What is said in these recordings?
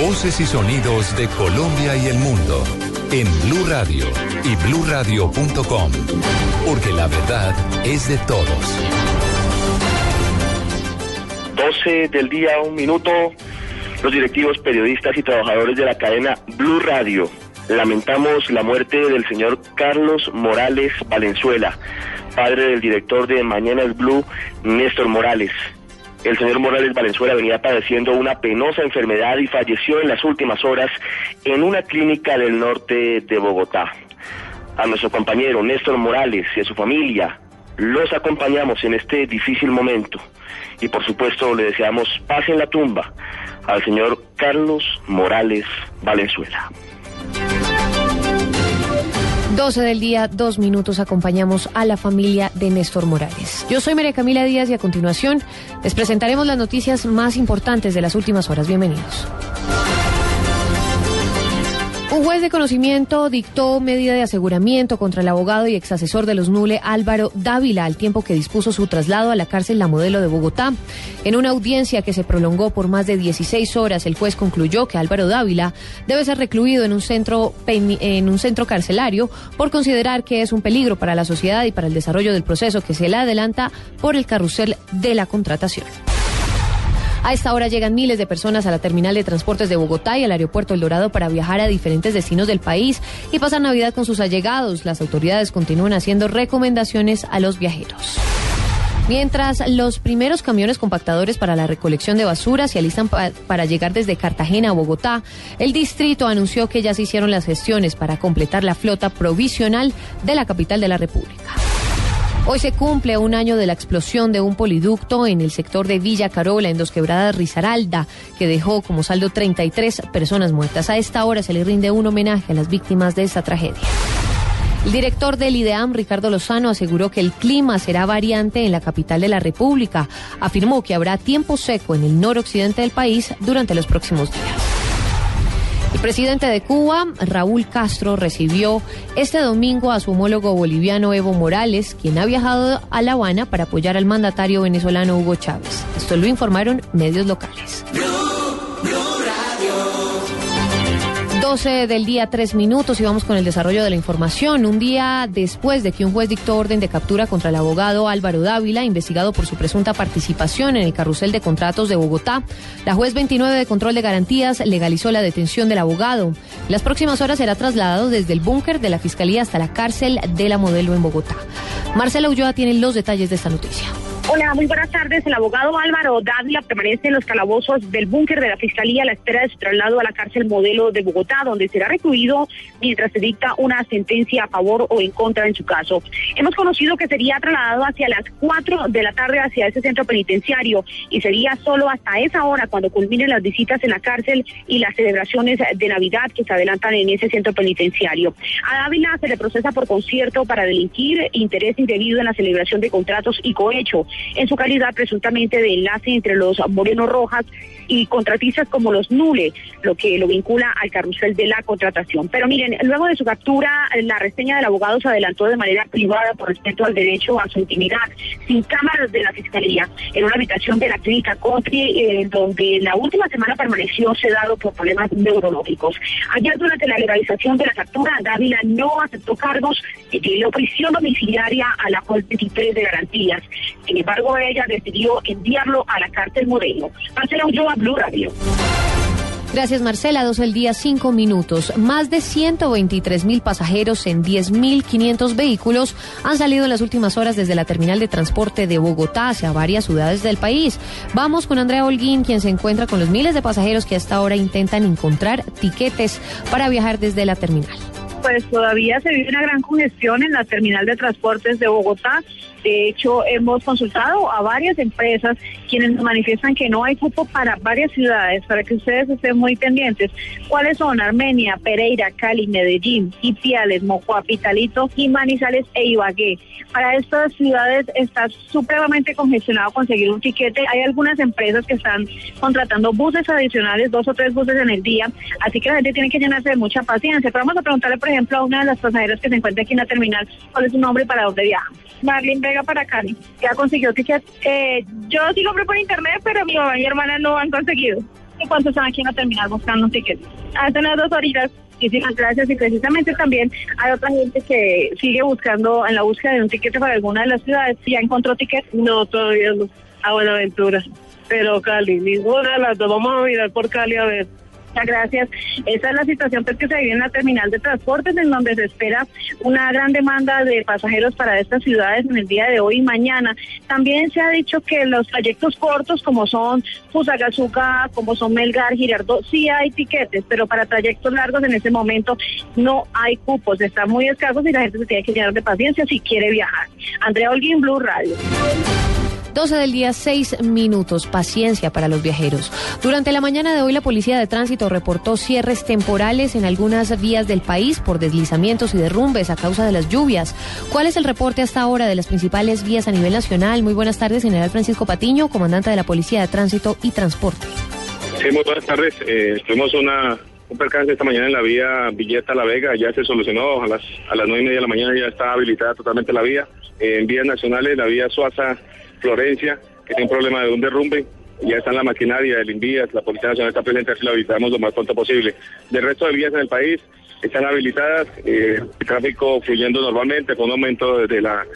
Voces y sonidos de Colombia y el mundo en Blue Radio y bluradio.com, porque la verdad es de todos. 12 del día, un minuto. Los directivos, periodistas y trabajadores de la cadena Blue Radio lamentamos la muerte del señor Carlos Morales Valenzuela, padre del director de Mañana Blue, Néstor Morales. El señor Morales Valenzuela venía padeciendo una penosa enfermedad y falleció en las últimas horas en una clínica del norte de Bogotá. A nuestro compañero Néstor Morales y a su familia los acompañamos en este difícil momento y por supuesto le deseamos paz en la tumba al señor Carlos Morales Valenzuela. 12 del día, dos minutos, acompañamos a la familia de Néstor Morales. Yo soy María Camila Díaz y a continuación les presentaremos las noticias más importantes de las últimas horas. Bienvenidos. Un juez de conocimiento dictó medida de aseguramiento contra el abogado y exasesor de los Nule Álvaro Dávila al tiempo que dispuso su traslado a la cárcel La Modelo de Bogotá. En una audiencia que se prolongó por más de 16 horas, el juez concluyó que Álvaro Dávila debe ser recluido en un centro en un centro carcelario por considerar que es un peligro para la sociedad y para el desarrollo del proceso que se le adelanta por el carrusel de la contratación. A esta hora llegan miles de personas a la terminal de transportes de Bogotá y al aeropuerto El Dorado para viajar a diferentes destinos del país y pasar Navidad con sus allegados. Las autoridades continúan haciendo recomendaciones a los viajeros. Mientras los primeros camiones compactadores para la recolección de basura se alistan para llegar desde Cartagena a Bogotá, el distrito anunció que ya se hicieron las gestiones para completar la flota provisional de la capital de la República. Hoy se cumple un año de la explosión de un poliducto en el sector de Villa Carola, en Dos Quebradas, Risaralda, que dejó como saldo 33 personas muertas. A esta hora se le rinde un homenaje a las víctimas de esta tragedia. El director del IDEAM, Ricardo Lozano, aseguró que el clima será variante en la capital de la República. Afirmó que habrá tiempo seco en el noroccidente del país durante los próximos días. El presidente de Cuba, Raúl Castro, recibió este domingo a su homólogo boliviano Evo Morales, quien ha viajado a La Habana para apoyar al mandatario venezolano Hugo Chávez. Esto lo informaron medios locales. 12 del día, tres minutos y vamos con el desarrollo de la información. Un día después de que un juez dictó orden de captura contra el abogado Álvaro Dávila, investigado por su presunta participación en el carrusel de contratos de Bogotá, la juez 29 de control de garantías legalizó la detención del abogado. las próximas horas será trasladado desde el búnker de la Fiscalía hasta la cárcel de la Modelo en Bogotá. Marcela Ulloa tiene los detalles de esta noticia. Hola, muy buenas tardes. El abogado Álvaro Dávila permanece en los calabozos del búnker de la Fiscalía a la espera de su traslado a la cárcel modelo de Bogotá, donde será recluido mientras se dicta una sentencia a favor o en contra en su caso. Hemos conocido que sería trasladado hacia las 4 de la tarde hacia ese centro penitenciario y sería solo hasta esa hora cuando culminen las visitas en la cárcel y las celebraciones de Navidad que se adelantan en ese centro penitenciario. A Dávila se le procesa por concierto para delinquir interés indebido en la celebración de contratos y cohecho en su calidad presuntamente de enlace entre los Moreno Rojas y contratistas como los Nule, lo que lo vincula al carrusel de la contratación. Pero miren, luego de su captura, la reseña del abogado se adelantó de manera privada por respeto al derecho a su intimidad, sin cámaras de la fiscalía, en una habitación de la clínica Country, eh, donde la última semana permaneció sedado por problemas neurológicos. Ayer, durante la legalización de la captura, Dávila no aceptó cargos y pidió prisión domiciliaria a la juez 23 de garantías. Sin embargo, ella decidió enviarlo a la cárcel modelo. Marcela Ulloa, Gracias, Marcela. Dos el día, cinco minutos. Más de 123 mil pasajeros en 10.500 vehículos han salido en las últimas horas desde la terminal de transporte de Bogotá hacia varias ciudades del país. Vamos con Andrea Holguín, quien se encuentra con los miles de pasajeros que hasta ahora intentan encontrar tiquetes para viajar desde la terminal. Pues todavía se vive una gran congestión en la terminal de transportes de Bogotá de hecho, hemos consultado a varias empresas quienes nos manifiestan que no hay cupo para varias ciudades, para que ustedes estén muy pendientes. ¿Cuáles son? Armenia, Pereira, Cali, Medellín, Ipiales, Mocoa, Pitalito y Manizales e Ibagué. Para estas ciudades está supremamente congestionado conseguir un tiquete. Hay algunas empresas que están contratando buses adicionales, dos o tres buses en el día, así que la gente tiene que llenarse de mucha paciencia. Pero vamos a preguntarle, por ejemplo, a una de las pasajeras que se encuentra aquí en la terminal, cuál es su nombre y para dónde viaja. Marlene Vega para Cali. ¿Ya consiguió ticket? Eh, yo sí compré por internet, pero mi mamá y mi hermana no han conseguido. ¿Y cuánto están aquí en la terminal buscando un ticket? Hace unas dos horitas. Muchísimas gracias y precisamente también hay otra gente que sigue buscando en la búsqueda de un ticket para alguna de las ciudades. ¿Ya encontró ticket? No, todavía no. A Buenaventura. Pero Cali, ninguna de las dos. Vamos a mirar por Cali a ver. Muchas gracias. Esa es la situación pues, que se vive en la terminal de transportes, en donde se espera una gran demanda de pasajeros para estas ciudades en el día de hoy y mañana. También se ha dicho que los trayectos cortos, como son Fusagasugá, como son Melgar, Girardot, sí hay tiquetes, pero para trayectos largos en este momento no hay cupos. Están muy escasos y la gente se tiene que llenar de paciencia si quiere viajar. Andrea Holguín, Blue Radio. 12 del día, 6 minutos. Paciencia para los viajeros. Durante la mañana de hoy, la Policía de Tránsito reportó cierres temporales en algunas vías del país por deslizamientos y derrumbes a causa de las lluvias. ¿Cuál es el reporte hasta ahora de las principales vías a nivel nacional? Muy buenas tardes, General Francisco Patiño, comandante de la Policía de Tránsito y Transporte. Sí, muy buenas tardes. Eh, tuvimos una, un percance esta mañana en la vía Villeta La Vega, ya se solucionó, a las, a las 9 y media de la mañana ya está habilitada totalmente la vía. en vías nacionales, la vía Suaza Florencia, que tiene un problema de un derrumbe. Ya está en la maquinaria del Invías, la Policía Nacional está presente, así lo habilitamos lo más pronto posible. Del resto de vías en el país están habilitadas, eh, el tráfico fluyendo normalmente, con un aumento de la,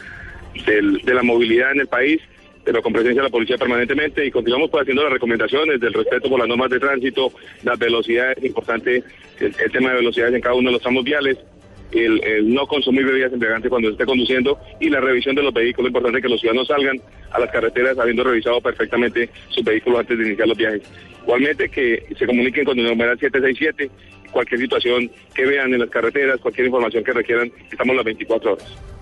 de la movilidad en el país pero con presencia de la policía permanentemente y continuamos pues, haciendo las recomendaciones del respeto por las normas de tránsito, las velocidades, importante el, el tema de velocidades en cada uno de los tramos viales, el, no consumir bebidas embriagantes cuando se esté conduciendo y la revisión de los vehículos. Es importante que los ciudadanos salgan a las carreteras habiendo revisado perfectamente sus vehículos antes de iniciar los viajes. Igualmente que se comuniquen con el número 767, cualquier situación que vean en las carreteras, cualquier información que requieran, estamos las 24 horas.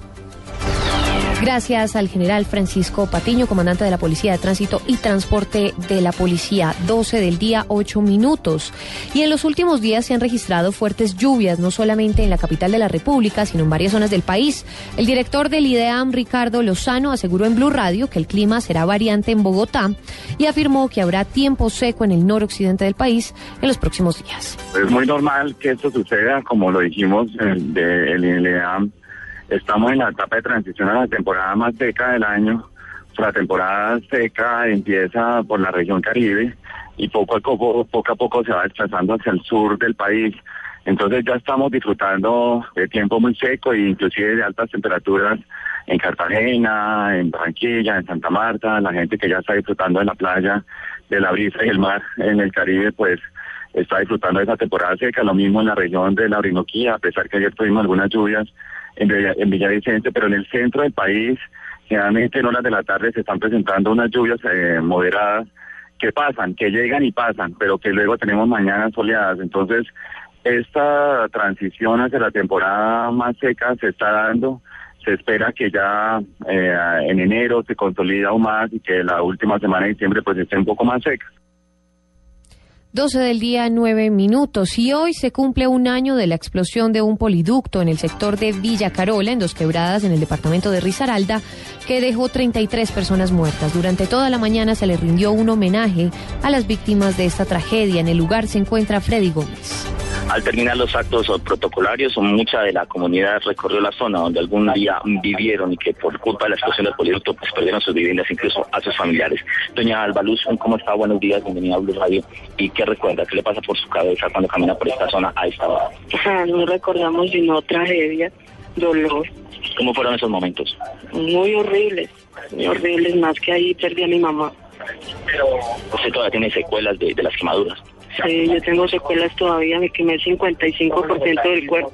Gracias al general Francisco Patiño, comandante de la Policía de Tránsito y Transporte de la Policía. 12 del día, 8 minutos. Y en los últimos días se han registrado fuertes lluvias, no solamente en la capital de la República, sino en varias zonas del país. El director del IDEAM, Ricardo Lozano, aseguró en Blue Radio que el clima será variante en Bogotá y afirmó que habrá tiempo seco en el noroccidente del país en los próximos días. Es muy normal que esto suceda, como lo dijimos del IDEAM Estamos en la etapa de transición a la temporada más seca del año. La temporada seca empieza por la región Caribe y poco a poco, poco a poco se va desplazando hacia el sur del país. Entonces ya estamos disfrutando de tiempo muy seco e inclusive de altas temperaturas en Cartagena, en Barranquilla, en Santa Marta, la gente que ya está disfrutando de la playa, de la brisa y el mar en el Caribe, pues está disfrutando de esa temporada seca, lo mismo en la región de la Orinoquía, a pesar que ayer tuvimos algunas lluvias, en, Villavicencio, pero en el centro del país, generalmente en horas de la tarde se están presentando unas lluvias eh, moderadas que pasan, que llegan y pasan, pero que luego tenemos mañanas soleadas. Entonces, esta transición hacia la temporada más seca se está dando. Se espera que ya eh, en enero se consolida aún más y que la última semana de diciembre pues esté un poco más seca. 12 del día, 9 minutos. Y hoy se cumple un año de la explosión de un poliducto en el sector de Villa Carola, en Dos Quebradas, en el departamento de Risaralda, que dejó 33 personas muertas. Durante toda la mañana se le rindió un homenaje a las víctimas de esta tragedia. En el lugar se encuentra Freddy Gómez. Al terminar los actos protocolarios, mucha de la comunidad recorrió la zona donde algún día vivieron y que por culpa de la explosión del poliducto pues perdieron sus viviendas, incluso a sus familiares. Doña Albaluz, ¿cómo está? Buenos días, bienvenida a Blue Radio. ¿Y qué recuerda? ¿Qué le pasa por su cabeza cuando camina por esta zona a esta hora? no recordamos sino tragedia, dolor. ¿Cómo fueron esos momentos? Muy horribles, muy horribles, más que ahí perdí a mi mamá. Pero usted todavía tiene secuelas de las quemaduras. Sí, yo tengo secuelas todavía, me quemé el 55% del cuerpo.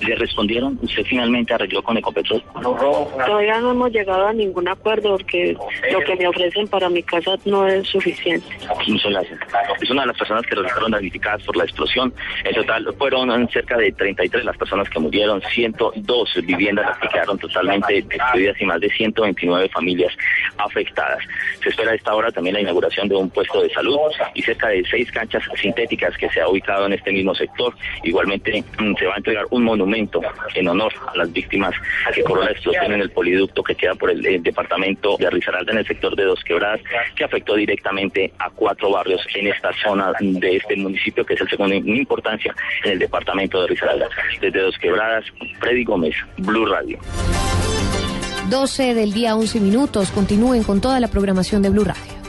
¿Le respondieron? ¿Usted finalmente arregló con Ecopetrol? Todavía no hemos llegado a ningún acuerdo porque lo que me ofrecen para mi casa no es suficiente. Es una de las personas que resultaron damnificadas por la explosión. En total fueron cerca de 33 las personas que murieron, 102 viviendas que quedaron totalmente destruidas y más de 129 familias afectadas. Se espera a esta hora también la inauguración de un puesto de salud y cerca de seis canchas sintéticas que se ha ubicado en este mismo sector. Igualmente mm, se va a entregar un monumento en honor a las víctimas que corrió la explosión en el poliducto que queda por el, departamento de Risaralda en el sector de Dos Quebradas, que afectó directamente a cuatro barrios en esta zona de este municipio, que es el segundo en importancia en el departamento de Risaralda. Desde Dos Quebradas, Freddy Gómez, Blue Radio. 12 del día 11 minutos. Continúen con toda la programación de Blue Radio.